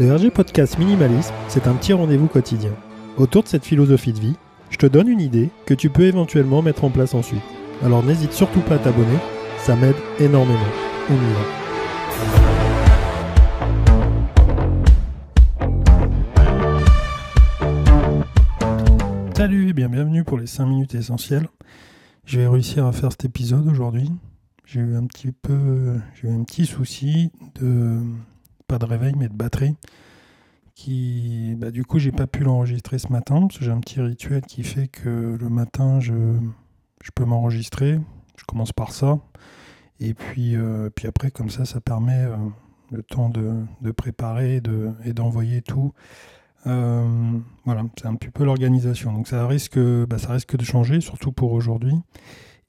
Le RG Podcast Minimalisme, c'est un petit rendez-vous quotidien. Autour de cette philosophie de vie, je te donne une idée que tu peux éventuellement mettre en place ensuite. Alors n'hésite surtout pas à t'abonner, ça m'aide énormément. On y va. Salut et bien bienvenue pour les 5 minutes essentielles. Je vais réussir à faire cet épisode aujourd'hui. J'ai eu un petit peu, j'ai eu un petit souci de pas de réveil, mais de batterie. Qui, bah, du coup, j'ai pas pu l'enregistrer ce matin parce que j'ai un petit rituel qui fait que le matin, je, peux m'enregistrer. Je commence par ça. Et puis, euh, puis après, comme ça, ça permet euh, le temps de, préparer et d'envoyer tout. Euh, voilà, c'est un petit peu l'organisation. Donc ça risque, bah, ça risque de changer, surtout pour aujourd'hui.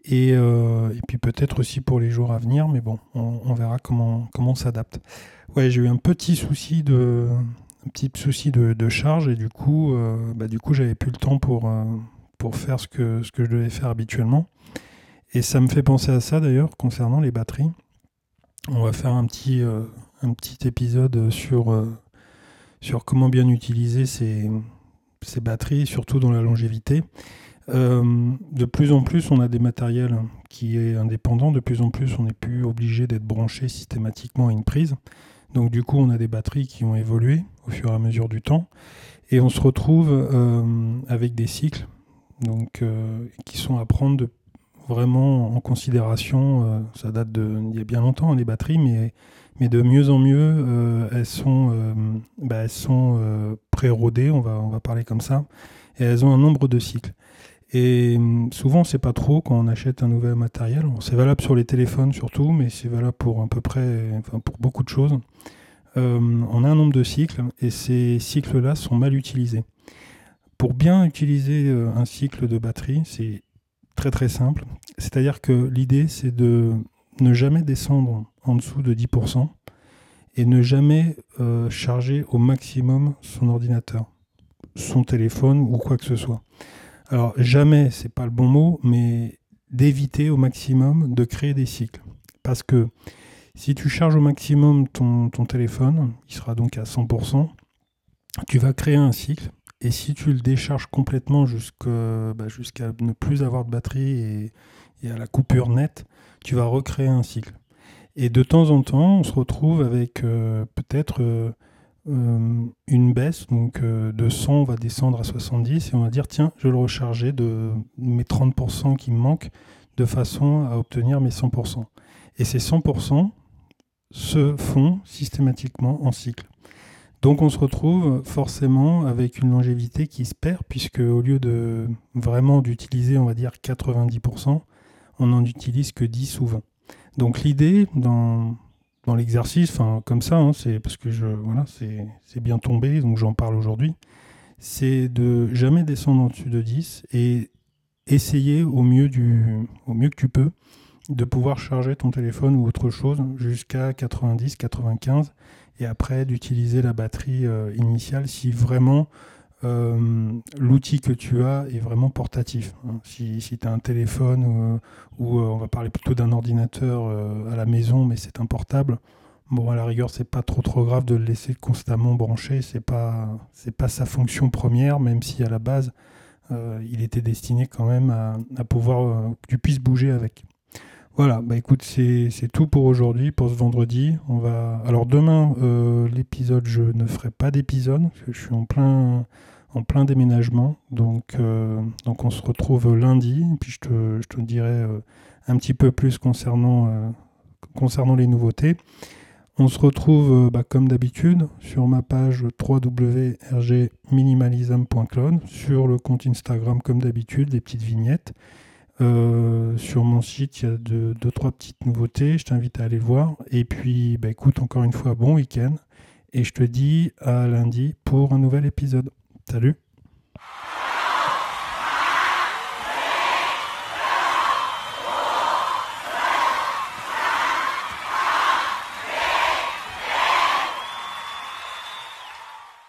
Et, et, puis peut-être aussi pour les jours à venir, mais bon, on, verra comment, comment on s'adapte. Ouais, j'ai eu un petit souci de, petit souci de, charge et du coup, euh, bah, coup, j'avais plus le temps pour, euh, pour faire ce que, ce que je devais faire habituellement. Et ça me fait penser à ça d'ailleurs concernant les batteries. On va faire un petit, euh, un petit épisode sur, sur comment bien utiliser ces, ces batteries, surtout dans la longévité. De plus en plus, on a des matériels qui est indépendant. De plus en plus, on n'est plus obligé d'être branché systématiquement à une prise. Donc du coup, on a des batteries qui ont évolué au fur et à mesure du temps. Et on se retrouve euh, avec des cycles donc, euh, qui sont à prendre vraiment en considération. Euh, ça date d'il y a bien longtemps, les batteries, mais, mais de mieux en mieux, elles sont, bah, pré-rodées, on va, on va parler comme ça, et elles ont un nombre de cycles. Et hum, souvent, on ne sait pas trop quand on achète un nouvel matériel. C'est valable sur les téléphones surtout, mais c'est valable pour à peu près, enfin pour beaucoup de choses. Hum, on a un nombre de cycles et ces cycles-là sont mal utilisés. Pour bien utiliser euh, un cycle de batterie, c'est très très simple. C'est-à-dire que l'idée, c'est de ne jamais descendre en dessous de 10% et ne jamais euh, charger au maximum son ordinateur, son téléphone ou quoi que ce soit alors jamais, c'est pas le bon mot, mais d'éviter au maximum de créer des cycles. Parce que si tu charges au maximum ton, téléphone, il sera donc à 100%, tu vas créer un cycle. Et si tu le décharges complètement bah, jusqu'à ne plus avoir de batterie et, à la coupure nette, tu vas recréer un cycle. Et de temps en temps, on se retrouve avec euh, peut-être euh, une baisse, donc euh, de 100, on va descendre à 70 et on va dire tiens, je vais le recharger de mes 30% qui me manquent de façon à obtenir mes 100%. Et ces 100% se font systématiquement en cycle. Donc on se retrouve forcément avec une longévité qui se perd puisque au lieu de vraiment d'utiliser on va dire 90%, on n'en utilise que 10 ou 20. Donc l'idée dans dans l'exercice, enfin comme ça, hein, c'est parce que je voilà, c'est bien tombé, donc j'en parle aujourd'hui. C'est de jamais descendre en dessus de 10 et essayer au mieux du au mieux que tu peux de pouvoir charger ton téléphone ou autre chose jusqu'à 90, 95 et après d'utiliser la batterie euh, initiale si vraiment euh, l'outil que tu as est vraiment portatif. Hein. Si, tu as un téléphone ou, euh, on va parler plutôt d'un ordinateur euh, à la maison, mais c'est un portable, bon, à la rigueur, c'est pas trop trop grave de le laisser constamment branché. C'est pas, pas sa fonction première, même si à la base, il était destiné quand même à, pouvoir que tu puisses bouger avec. Voilà, bah écoute, c'est tout pour aujourd'hui, pour ce vendredi. On va. Alors demain, l'épisode, je ne ferai pas d'épisode, parce que je suis en plein en plein déménagement. Donc, euh, donc on se retrouve lundi, puis je te, je te dirai euh, un petit peu plus concernant, euh, concernant les nouveautés. On se retrouve bah, comme d'habitude sur ma page www.rgminimalism.cloud, sur le compte Instagram comme d'habitude, des petites vignettes. Sur mon site, il y a deux, deux, trois petites nouveautés. Je t'invite à aller voir. Et puis, bah, écoute, encore une fois, bon week-end. Et je te dis à lundi pour un nouvel épisode. Salut